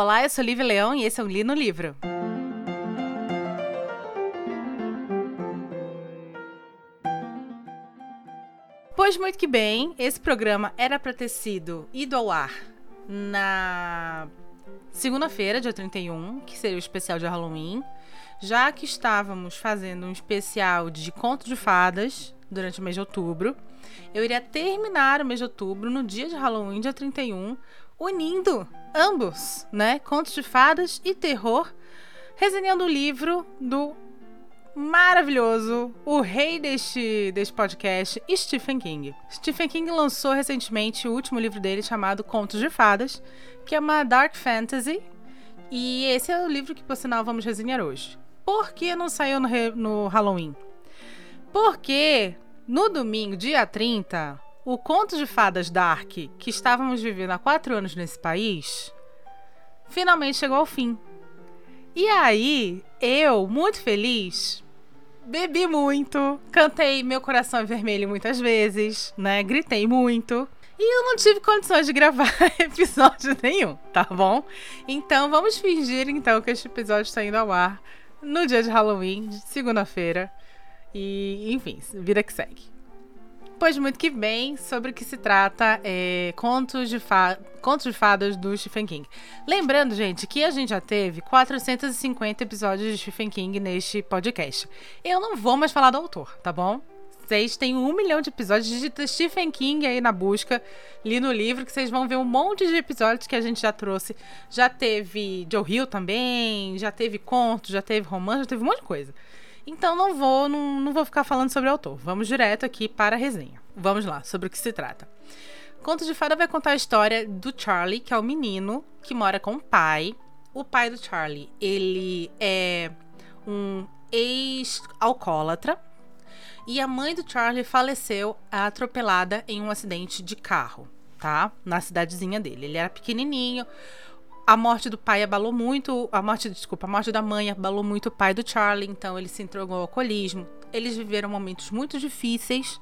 Olá, eu sou Lívia Leão e esse é o Li no Livro. Pois muito que bem, esse programa era para ter sido ido ao ar na segunda-feira, dia 31, que seria o especial de Halloween, já que estávamos fazendo um especial de conto de fadas durante o mês de outubro. Eu iria terminar o mês de outubro no dia de Halloween, dia 31, unindo ambos, né? Contos de fadas e terror, resenhando o livro do maravilhoso, o rei deste, deste podcast, Stephen King. Stephen King lançou recentemente o último livro dele chamado Contos de Fadas, que é uma dark fantasy, e esse é o livro que, por sinal, vamos resenhar hoje. Por que não saiu no, no Halloween? Porque no domingo, dia 30, o conto de fadas Dark, que estávamos vivendo há quatro anos nesse país, finalmente chegou ao fim. E aí, eu, muito feliz, bebi muito, cantei Meu Coração é Vermelho muitas vezes, né? Gritei muito. E eu não tive condições de gravar episódio nenhum, tá bom? Então vamos fingir então que este episódio está indo ao ar no dia de Halloween, segunda-feira. E, enfim, vida que segue. Pois muito que bem, sobre o que se trata é Contos, de Contos de Fadas do Stephen King. Lembrando, gente, que a gente já teve 450 episódios de Stephen King neste podcast. Eu não vou mais falar do autor, tá bom? Vocês têm um milhão de episódios, digita Stephen King aí na busca, li no livro, que vocês vão ver um monte de episódios que a gente já trouxe. Já teve Joe Hill também, já teve contos, já teve romance, já teve um monte de coisa. Então não vou, não, não vou ficar falando sobre o autor. Vamos direto aqui para a resenha. Vamos lá, sobre o que se trata. Conto de Fada vai contar a história do Charlie, que é o menino que mora com o pai. O pai do Charlie, ele é um ex-alcoólatra. E a mãe do Charlie faleceu atropelada em um acidente de carro, tá? Na cidadezinha dele. Ele era pequenininho a morte do pai abalou muito, a morte, desculpa, a morte da mãe abalou muito o pai do Charlie, então ele se entregou ao alcoolismo. Eles viveram momentos muito difíceis,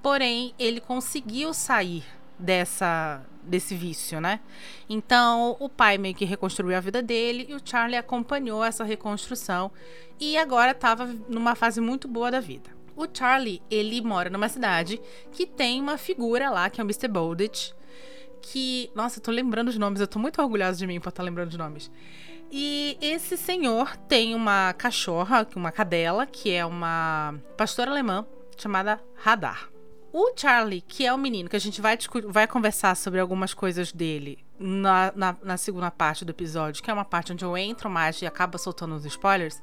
porém ele conseguiu sair dessa desse vício, né? Então, o pai meio que reconstruiu a vida dele e o Charlie acompanhou essa reconstrução e agora estava numa fase muito boa da vida. O Charlie, ele mora numa cidade que tem uma figura lá, que é o Mr. Bowditch, que. Nossa, eu tô lembrando os nomes, eu tô muito orgulhosa de mim por estar lembrando os nomes. E esse senhor tem uma cachorra, uma cadela, que é uma pastora alemã chamada Radar. O Charlie, que é o menino, que a gente vai, vai conversar sobre algumas coisas dele na, na, na, segunda parte do episódio, que é uma parte onde eu entro mais e acaba soltando os spoilers.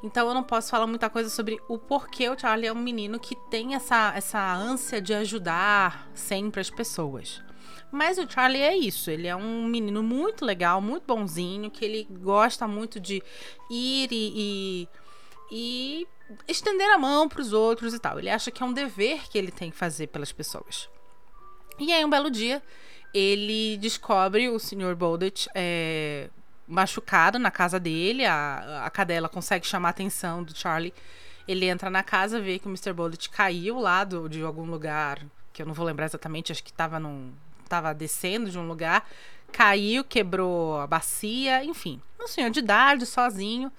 Então eu não posso falar muita coisa sobre o porquê o Charlie é um menino que tem essa, essa ânsia de ajudar sempre as pessoas. Mas o Charlie é isso, ele é um menino muito legal, muito bonzinho, que ele gosta muito de ir e, e, e estender a mão para os outros e tal. Ele acha que é um dever que ele tem que fazer pelas pessoas. E aí, um belo dia, ele descobre o Sr. Boldet é, machucado na casa dele. A, a cadela consegue chamar a atenção do Charlie. Ele entra na casa, vê que o Mr. Boldet caiu lá do, de algum lugar, que eu não vou lembrar exatamente, acho que estava num, estava descendo de um lugar, caiu, quebrou a bacia, enfim. Um senhor de idade, sozinho.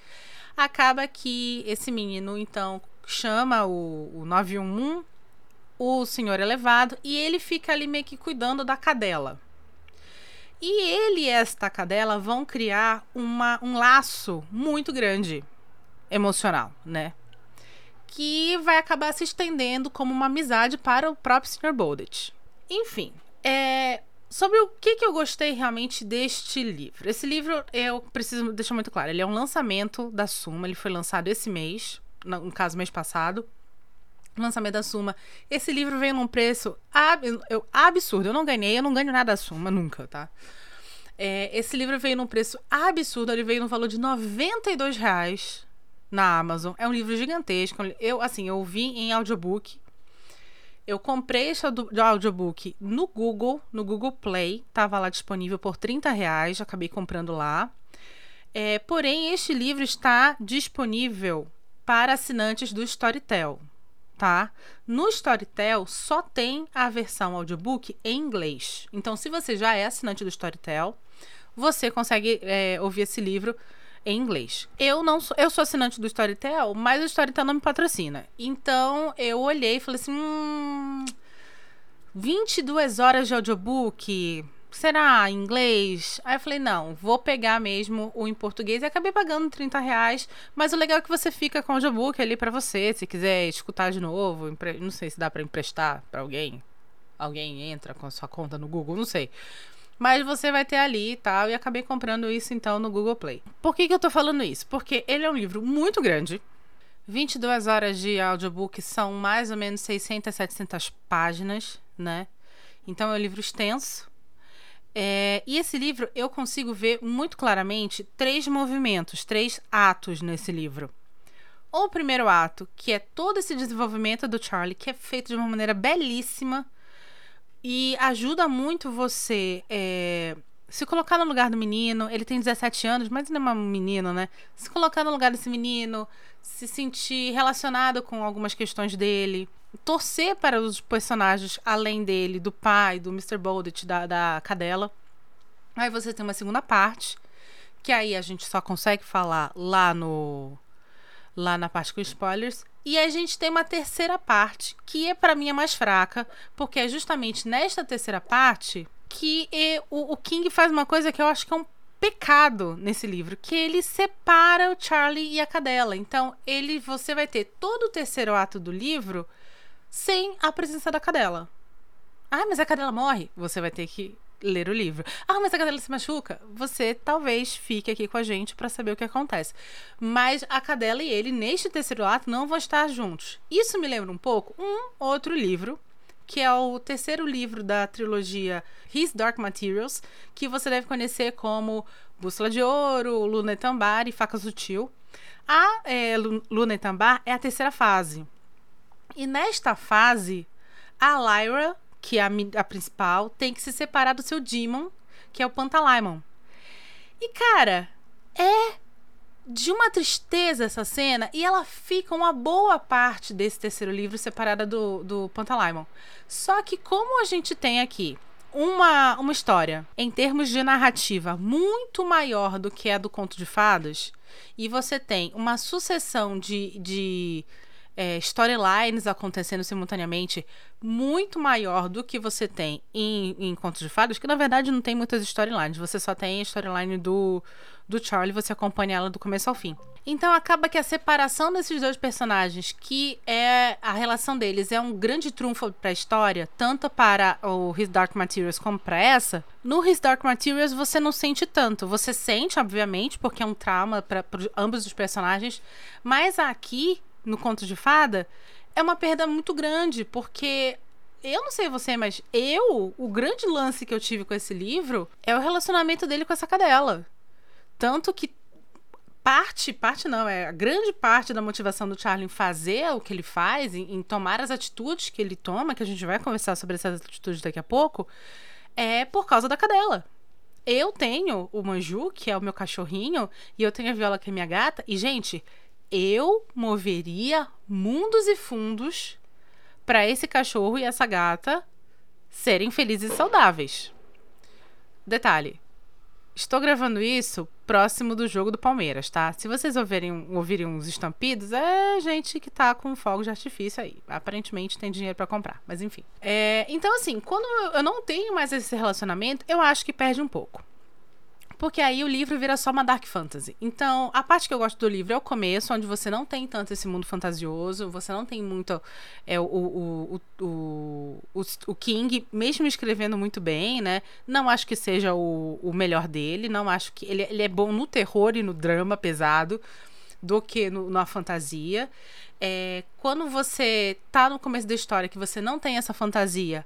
Acaba que esse menino, então, chama o, o 911, o senhor é levado, e ele fica ali meio que cuidando da cadela. E ele e esta cadela vão criar uma, um laço muito grande emocional, né? Que vai acabar se estendendo como uma amizade para o próprio Sr. Boldet. Enfim, é, sobre o que, que eu gostei realmente deste livro. Esse livro, eu preciso deixar muito claro, ele é um lançamento da Suma, ele foi lançado esse mês, no caso, mês passado. Lançamento da Suma. Esse livro veio num preço ab eu, absurdo. Eu não ganhei, eu não ganho nada da Suma, nunca, tá? É, esse livro veio num preço absurdo, ele veio no valor de 92 reais na Amazon. É um livro gigantesco. Eu, assim, eu vi em audiobook. Eu comprei esse audiobook no Google, no Google Play, estava lá disponível por 30 reais, acabei comprando lá. É, porém, este livro está disponível para assinantes do Storytel, tá? No Storytel só tem a versão audiobook em inglês. Então, se você já é assinante do Storytel, você consegue é, ouvir esse livro em inglês. Eu não sou, eu sou assinante do Storytel, mas o Storytel não me patrocina. Então eu olhei e falei assim: hum, 22 horas de audiobook. Será em inglês? Aí eu falei, não, vou pegar mesmo o em português. E acabei pagando 30 reais. Mas o legal é que você fica com o audiobook ali para você. Se quiser escutar de novo. Não sei se dá para emprestar para alguém. Alguém entra com a sua conta no Google, não sei. Mas você vai ter ali e tal. E acabei comprando isso então no Google Play. Por que, que eu tô falando isso? Porque ele é um livro muito grande. 22 horas de audiobook são mais ou menos 600, 700 páginas, né? Então é um livro extenso. É, e esse livro eu consigo ver muito claramente três movimentos, três atos nesse livro. O primeiro ato, que é todo esse desenvolvimento do Charlie, que é feito de uma maneira belíssima, e ajuda muito você é, se colocar no lugar do menino. Ele tem 17 anos, mas não é um menino, né? Se colocar no lugar desse menino, se sentir relacionado com algumas questões dele. Torcer para os personagens além dele, do pai, do Mr. Boldet, da, da cadela. Aí você tem uma segunda parte, que aí a gente só consegue falar lá no lá na parte com spoilers. E a gente tem uma terceira parte, que é para mim a mais fraca, porque é justamente nesta terceira parte que o, o King faz uma coisa que eu acho que é um pecado nesse livro, que ele separa o Charlie e a cadela. Então, ele você vai ter todo o terceiro ato do livro sem a presença da cadela. Ah, mas a cadela morre. Você vai ter que ler o livro. Ah, mas a cadela se machuca. Você talvez fique aqui com a gente para saber o que acontece. Mas a cadela e ele, neste terceiro ato, não vão estar juntos. Isso me lembra um pouco um outro livro, que é o terceiro livro da trilogia His Dark Materials, que você deve conhecer como Bússola de Ouro, Luna e e Faca Sutil. A é, Luna e é a terceira fase. E nesta fase, a Lyra que é a, a principal, tem que se separar do seu Demon, que é o Pantalaimon. E, cara, é de uma tristeza essa cena e ela fica uma boa parte desse terceiro livro separada do, do Pantalaimon. Só que como a gente tem aqui uma, uma história em termos de narrativa muito maior do que a do Conto de Fadas, e você tem uma sucessão de, de é, storylines acontecendo simultaneamente muito maior do que você tem em, em Contos de Fadas, que na verdade não tem muitas storylines, você só tem a storyline do, do Charlie, você acompanha ela do começo ao fim. Então acaba que a separação desses dois personagens, que é a relação deles, é um grande trunfo para a história, tanto para o His Dark Materials como para essa. No His Dark Materials você não sente tanto. Você sente, obviamente, porque é um trauma para ambos os personagens, mas aqui no conto de fada, é uma perda muito grande, porque eu não sei você, mas eu, o grande lance que eu tive com esse livro é o relacionamento dele com essa cadela. Tanto que parte, parte não, é a grande parte da motivação do Charlie em fazer o que ele faz, em, em, tomar as atitudes que ele toma, que a gente vai conversar sobre essas atitudes daqui a pouco, é por causa da cadela. Eu tenho o Manju, que é o meu cachorrinho, e eu tenho a Viola, que é minha gata, e, gente, eu moveria mundos e fundos para esse cachorro e essa gata serem felizes e saudáveis. Detalhe: estou gravando isso próximo do jogo do Palmeiras, tá? Se vocês ouvirem, ouvirem uns estampidos, é gente que tá com fogo de artifício aí. Aparentemente tem dinheiro para comprar, mas enfim. É, então, assim, quando eu não tenho mais esse relacionamento, eu acho que perde um pouco. Porque aí o livro vira só uma dark fantasy. Então, a parte que eu gosto do livro é o começo, onde você não tem tanto esse mundo fantasioso, você não tem muito é, o, o, o, o, King, mesmo escrevendo muito bem, né? Não acho que seja o, o melhor dele, não acho que. Ele, ele é bom no terror e no drama pesado do que no, na fantasia. É, quando você tá no começo da história que você não tem essa fantasia,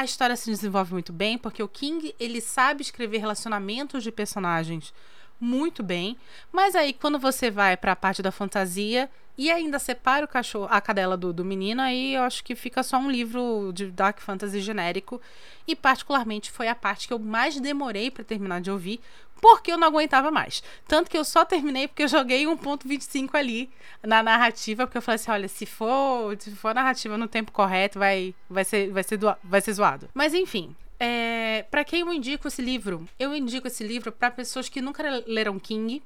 a história se desenvolve muito bem, porque o King, ele sabe escrever relacionamentos de personagens muito bem, mas aí quando você vai para a parte da fantasia e ainda separa o cachorro, a cadela do, do menino, aí eu acho que fica só um livro de dark fantasy genérico e particularmente foi a parte que eu mais demorei para terminar de ouvir, porque eu não aguentava mais. Tanto que eu só terminei porque eu joguei 1.25 ali na narrativa, porque eu falei assim, olha, se for, se for narrativa no tempo correto, vai vai ser vai ser, vai ser zoado. Mas enfim, é, para quem eu indico esse livro? Eu indico esse livro para pessoas que nunca leram King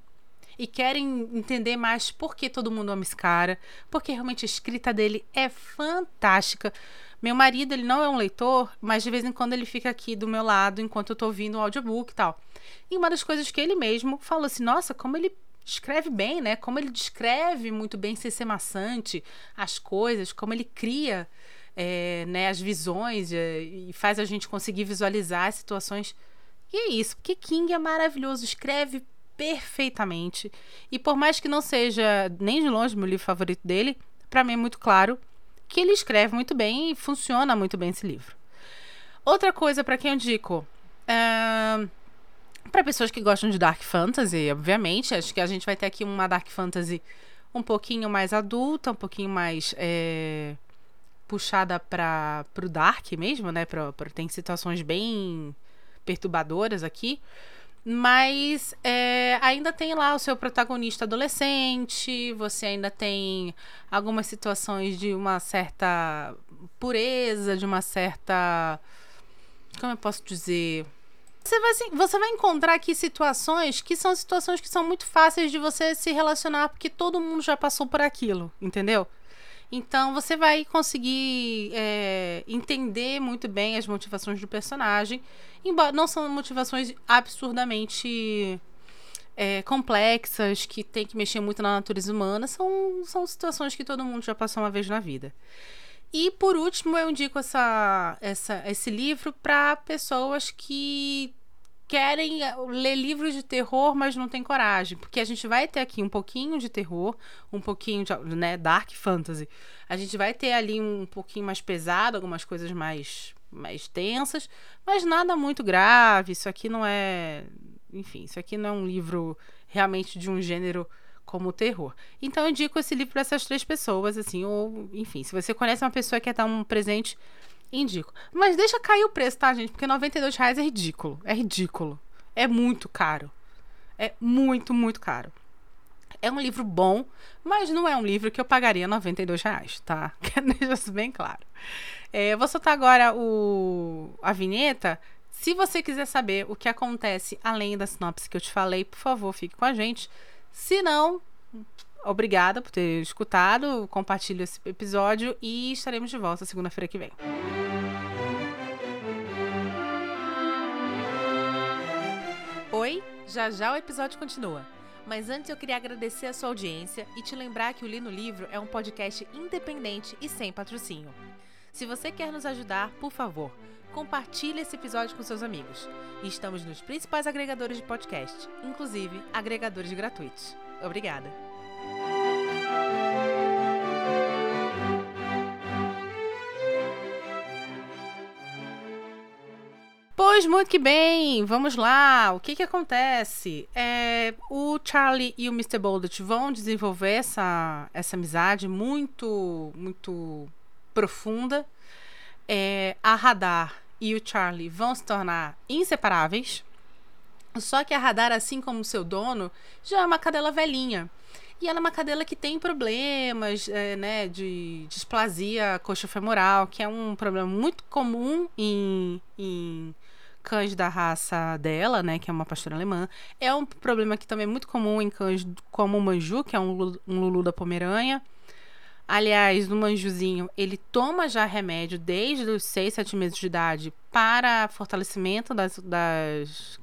e querem entender mais por que todo mundo ama esse cara, porque realmente a escrita dele é fantástica. Meu marido, ele não é um leitor, mas de vez em quando ele fica aqui do meu lado enquanto eu tô ouvindo o audiobook e tal. E uma das coisas que ele mesmo falou assim: nossa, como ele escreve bem, né? Como ele descreve muito bem sem ser maçante as coisas, como ele cria é, né, as visões é, e faz a gente conseguir visualizar as situações. E é isso, porque King é maravilhoso, escreve perfeitamente. E por mais que não seja nem de longe meu livro favorito dele, para mim é muito claro que ele escreve muito bem e funciona muito bem esse livro. Outra coisa para quem eu indico. Uh, para pessoas que gostam de Dark Fantasy, obviamente. Acho que a gente vai ter aqui uma Dark Fantasy um pouquinho mais adulta, um pouquinho mais é, puxada para o Dark mesmo, né? Pra, tem situações bem perturbadoras aqui. Mas é, ainda tem lá o seu protagonista adolescente, você ainda tem algumas situações de uma certa pureza, de uma certa. Como eu posso dizer? Você vai, você vai encontrar aqui situações que são situações que são muito fáceis de você se relacionar, porque todo mundo já passou por aquilo, entendeu? Então você vai conseguir é, entender muito bem as motivações do personagem, embora não são motivações absurdamente é, complexas, que tem que mexer muito na natureza humana, são, são situações que todo mundo já passou uma vez na vida. E por último, eu indico essa, essa, esse livro para pessoas que querem eh, ler livros de terror, mas não tem coragem, porque a gente vai ter aqui um pouquinho de terror, um pouquinho de né, dark fantasy. A gente vai ter ali um pouquinho mais pesado, algumas coisas mais mais tensas, mas nada muito grave. Isso aqui não é, enfim, isso aqui não é um livro realmente de um gênero como terror. Então eu indico esse livro para essas três pessoas, assim, ou enfim, se você conhece uma pessoa que quer dar um presente Indico. Mas deixa cair o preço, tá, gente? Porque 92 reais é ridículo. É ridículo. É muito caro. É muito, muito caro. É um livro bom, mas não é um livro que eu pagaria 92 reais, tá? Deixar isso bem claro. É, vou soltar agora o, a vinheta. Se você quiser saber o que acontece além da sinopse que eu te falei, por favor, fique com a gente. Se não, obrigada por ter escutado, compartilhe esse episódio e estaremos de volta segunda-feira que vem. Oi, já já o episódio continua. Mas antes eu queria agradecer a sua audiência e te lembrar que o Li no Livro é um podcast independente e sem patrocínio. Se você quer nos ajudar, por favor, compartilhe esse episódio com seus amigos. Estamos nos principais agregadores de podcast, inclusive agregadores gratuitos. Obrigada! Pois muito que bem, vamos lá. O que que acontece? É, o Charlie e o Mr. Boldet vão desenvolver essa, essa amizade muito, muito profunda. É, a Radar e o Charlie vão se tornar inseparáveis. Só que a Radar, assim como seu dono, já é uma cadela velhinha. E ela é uma cadela que tem problemas é, né, de displasia coxofemoral, que é um problema muito comum em, em cães da raça dela, né, que é uma pastora alemã. É um problema que também é muito comum em cães como o Manju, que é um um Lulu da Pomerânia. Aliás, no Manjuzinho, ele toma já remédio desde os 6, 7 meses de idade para fortalecimento das, das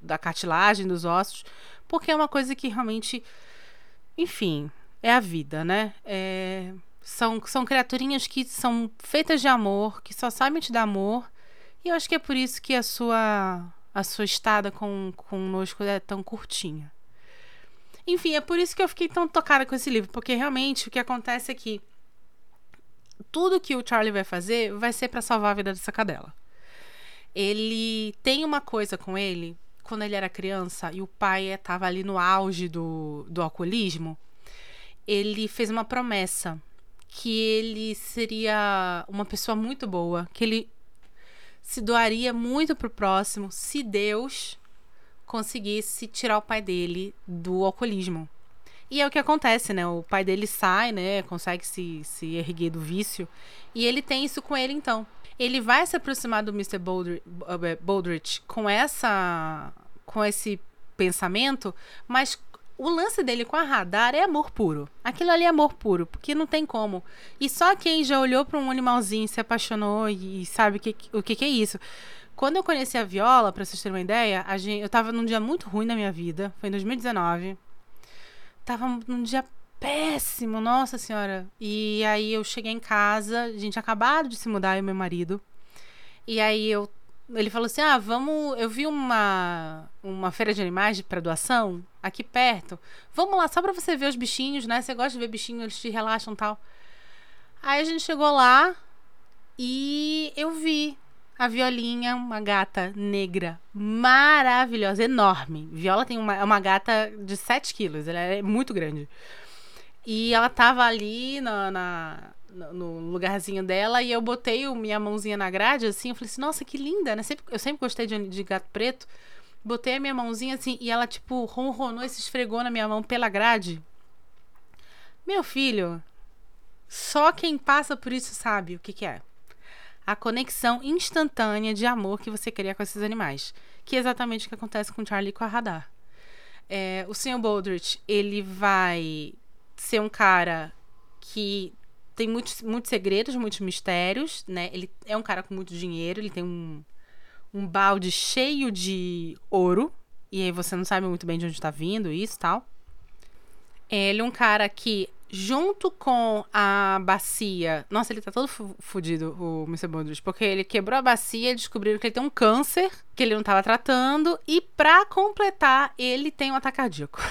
da cartilagem dos ossos, porque é uma coisa que realmente, enfim, é a vida, né? É, são, são criaturinhas que são feitas de amor, que só sabem te dar amor, e eu acho que é por isso que a sua a sua estada com conosco é tão curtinha. Enfim, é por isso que eu fiquei tão tocada com esse livro, porque realmente o que acontece é que tudo que o Charlie vai fazer vai ser para salvar a vida dessa cadela. Ele tem uma coisa com ele quando ele era criança e o pai estava ali no auge do, do alcoolismo, ele fez uma promessa que ele seria uma pessoa muito boa, que ele se doaria muito pro próximo se Deus conseguisse tirar o pai dele do alcoolismo. E é o que acontece, né? O pai dele sai, né? Consegue se, se erguer do vício. E ele tem isso com ele, então. ele vai se aproximar do Mr. Baldrich com essa com esse pensamento, mas o lance dele com a radar é amor puro. Aquilo ali é amor puro, porque não tem como. E só quem já olhou para um animalzinho, se apaixonou e sabe que, o que, é isso. Quando eu conheci a Viola, para vocês terem uma ideia, gente, eu tava num dia muito ruim na minha vida. Foi em 2019. Tava num dia péssimo, nossa senhora. E aí eu cheguei em casa, a gente acabado de se mudar, eu e meu marido. E aí eu ele falou assim: "Ah, vamos, eu vi uma uma feira de animais para doação aqui perto. Vamos lá só para você ver os bichinhos, né? Você gosta de ver bichinhos, eles te relaxam, tal". Aí a gente chegou lá e eu vi a Violinha, uma gata negra maravilhosa, enorme. Viola tem uma, é uma gata de 7 quilos, ela é muito grande. E ela tava ali na, na, no lugarzinho dela e eu botei minha mãozinha na grade, assim. Eu falei assim, nossa, que linda, né? Sempre, eu sempre gostei de, de gato preto. Botei a minha mãozinha assim e ela, tipo, ronronou e se esfregou na minha mão pela grade. Meu filho, só quem passa por isso sabe o que, que é a conexão instantânea de amor que você cria com esses animais. Que é exatamente o que acontece com Charlie e com a Radar. É, o Sr. Baldrich, ele vai ser um cara que tem muitos, muitos segredos, muitos mistérios, né? Ele é um cara com muito dinheiro, ele tem um, um balde cheio de ouro, e aí você não sabe muito bem de onde está vindo isso e tal. Ele é um cara que junto com a bacia. Nossa, ele tá todo fudido, o Mr. Bondrich, porque ele quebrou a bacia e descobriram que ele tem um câncer que ele não tava tratando. E pra completar, ele tem um ataque cardíaco.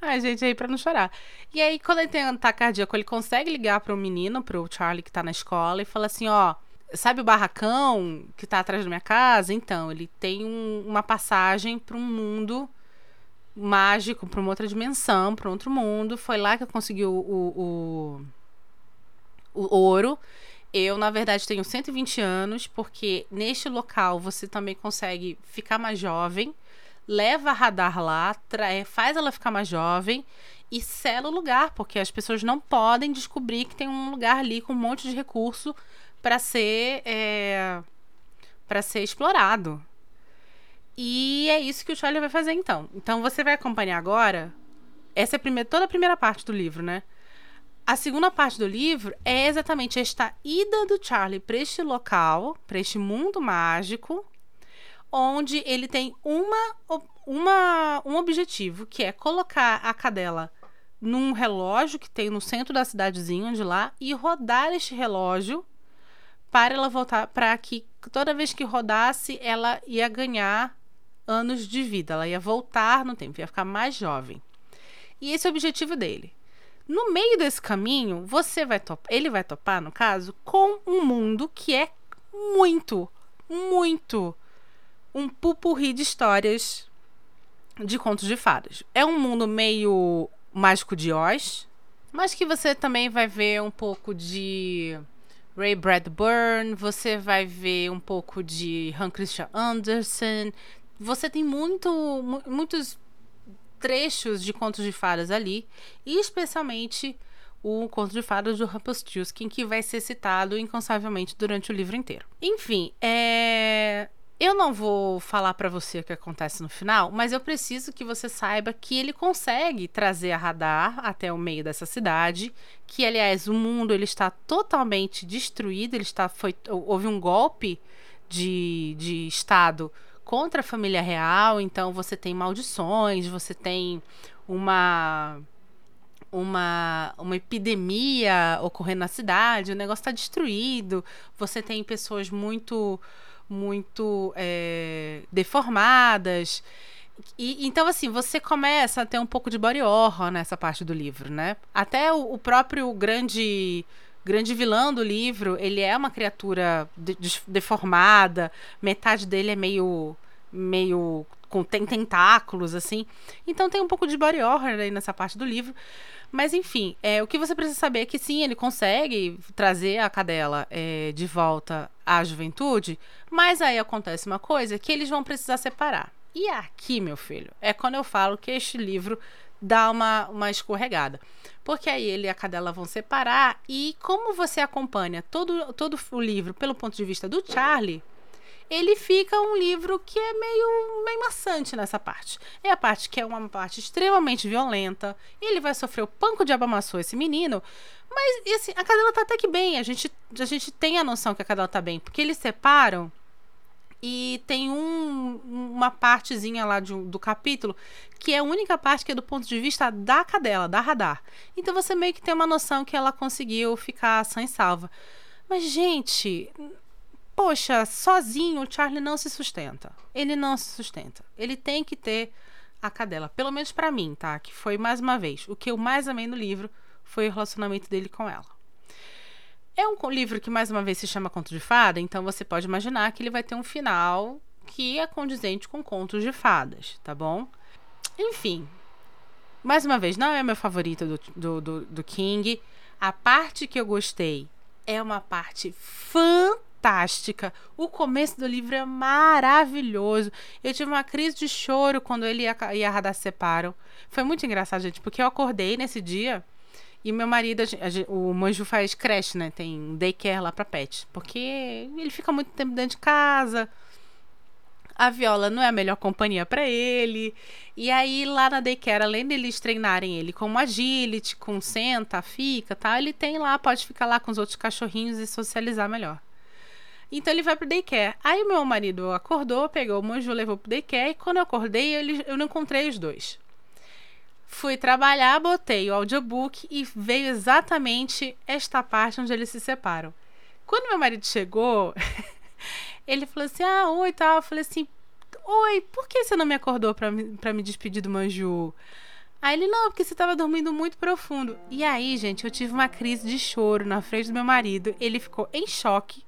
Ai, gente, aí pra não chorar. E aí, quando ele tem um ataque cardíaco, ele consegue ligar pro menino, pro Charlie que tá na escola, e fala assim: ó. Sabe o barracão que tá atrás da minha casa? Então, ele tem um, uma passagem para um mundo mágico para uma outra dimensão, para outro mundo. Foi lá que eu consegui o, o, o, o ouro. Eu, na verdade, tenho 120 anos, porque neste local você também consegue ficar mais jovem, leva a radar lá, faz ela ficar mais jovem e sela o lugar, porque as pessoas não podem descobrir que tem um lugar ali com um monte de recurso para ser é, para ser explorado. E é isso que o Charlie vai fazer então. Então você vai acompanhar agora. Essa é a primeira, toda a primeira parte do livro, né? A segunda parte do livro é exatamente esta ida do Charlie para este local, para este mundo mágico, onde ele tem uma, uma, um objetivo, que é colocar a cadela num relógio que tem no centro da cidadezinha de lá e rodar este relógio para ela voltar para que toda vez que rodasse ela ia ganhar anos de vida. Ela ia voltar no tempo, ia ficar mais jovem. E esse é o objetivo dele. No meio desse caminho, você vai topar, ele vai topar, no caso, com um mundo que é muito, muito um pupurri de histórias de contos de fadas. É um mundo meio mágico de Oz, mas que você também vai ver um pouco de Ray Bradburn, você vai ver um pouco de Hans Christian Andersen, você tem muito, muitos trechos de contos de fadas ali, e especialmente o conto de fadas do Rumpelstiltskin, que vai ser citado incansavelmente durante o livro inteiro. Enfim, é... eu não vou falar para você o que acontece no final, mas eu preciso que você saiba que ele consegue trazer a radar até o meio dessa cidade, que aliás o mundo ele está totalmente destruído, ele está foi houve um golpe de, de estado contra a família real, então você tem maldições, você tem uma uma, uma epidemia ocorrendo na cidade, o negócio está destruído, você tem pessoas muito muito é, deformadas. E, então, assim, você começa a ter um pouco de body horror nessa parte do livro, né? Até o, o próprio grande grande vilão do livro, ele é uma criatura de, de, deformada, metade dele é meio meio com tem tentáculos assim. Então tem um pouco de body horror aí nessa parte do livro. Mas enfim, é, o que você precisa saber é que sim, ele consegue trazer a cadela é, de volta à juventude, mas aí acontece uma coisa que eles vão precisar separar. E aqui, meu filho, é quando eu falo que este livro dá uma, uma escorregada. Porque aí ele e a cadela vão separar e como você acompanha todo, todo o livro pelo ponto de vista do Charlie, ele fica um livro que é meio, meio maçante nessa parte. É a parte que é uma parte extremamente violenta. Ele vai sofrer o panco de amassou esse menino. Mas, assim, a cadela tá até que bem. A gente, a gente tem a noção que a cadela tá bem. Porque eles separam e tem um, uma partezinha lá de, do capítulo que é a única parte que é do ponto de vista da cadela, da radar. Então você meio que tem uma noção que ela conseguiu ficar sã e salva. Mas, gente, poxa, sozinho o Charlie não se sustenta. Ele não se sustenta. Ele tem que ter a cadela. Pelo menos para mim, tá? Que foi mais uma vez. O que eu mais amei no livro foi o relacionamento dele com ela. É um livro que mais uma vez se chama Conto de Fada, então você pode imaginar que ele vai ter um final que é condizente com contos de fadas, tá bom? Enfim, mais uma vez, não é meu favorito do, do, do, do King. A parte que eu gostei é uma parte fantástica fantástica. O começo do livro é maravilhoso. Eu tive uma crise de choro quando ele e a, Radar se separam. Foi muito engraçado, gente, porque eu acordei nesse dia e meu marido, o Manjo faz creche, né? Tem daycare lá pra pet. Porque ele fica muito tempo dentro de casa. A Viola não é a melhor companhia para ele. E aí, lá na daycare, além deles treinarem ele com agility, com senta, fica, tá? Ele tem lá, pode ficar lá com os outros cachorrinhos e socializar melhor. Então ele vai pro daycare. Aí meu marido acordou, pegou o Manju, levou pro daycare. E quando eu acordei, eu, eu não encontrei os dois. Fui trabalhar, botei o audiobook e veio exatamente esta parte onde eles se separam. Quando meu marido chegou, ele falou assim: Ah, oi, tal. Eu falei assim: Oi, por que você não me acordou para me despedir do Manju? Aí ele, não, porque você estava dormindo muito profundo. E aí, gente, eu tive uma crise de choro na frente do meu marido. Ele ficou em choque.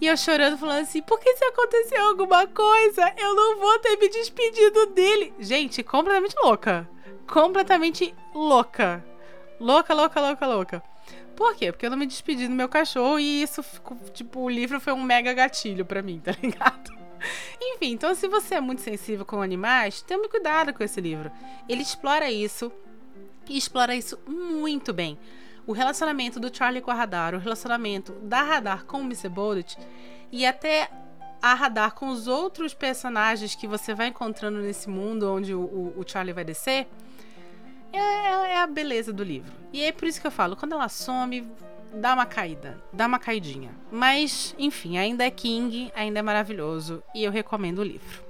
E eu chorando, falando assim: por que se aconteceu alguma coisa, eu não vou ter me despedido dele? Gente, completamente louca. Completamente louca. Louca, louca, louca, louca. Por quê? Porque eu não me despedi do meu cachorro e isso, tipo, o livro foi um mega gatilho para mim, tá ligado? Enfim, então se você é muito sensível com animais, tome cuidado com esse livro. Ele explora isso e explora isso muito bem o relacionamento do Charlie com a Radar, o relacionamento da Radar com o Mr. Bullet e até a Radar com os outros personagens que você vai encontrando nesse mundo onde o, o, o Charlie vai descer, é, é, a beleza do livro. E é por isso que eu falo, quando ela some, dá uma caída, dá uma caidinha. Mas, enfim, ainda é King, ainda é maravilhoso e eu recomendo o livro.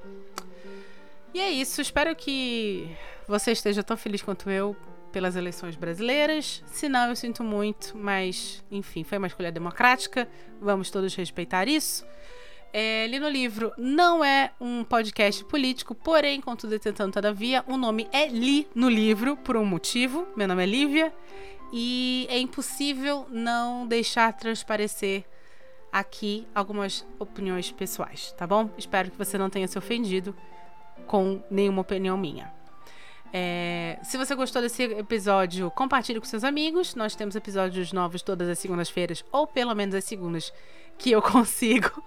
E é isso, espero que você esteja tão feliz quanto eu pelas eleições brasileiras. Se não, eu sinto muito, mas enfim, foi uma escolha democrática. Vamos todos respeitar isso. É, li no livro não é um podcast político, porém, contudo, tentando todavia, o nome é Li no livro por um motivo. Meu nome é Lívia e é impossível não deixar transparecer aqui algumas opiniões pessoais, tá bom? Espero que você não tenha se ofendido com nenhuma opinião minha. É, se você gostou desse episódio, compartilhe com seus amigos. Nós temos episódios novos todas as segundas-feiras, ou pelo menos as segundas que eu consigo.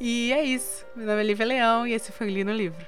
E é isso. Meu nome é Lívia Leão e esse foi o Li Livro.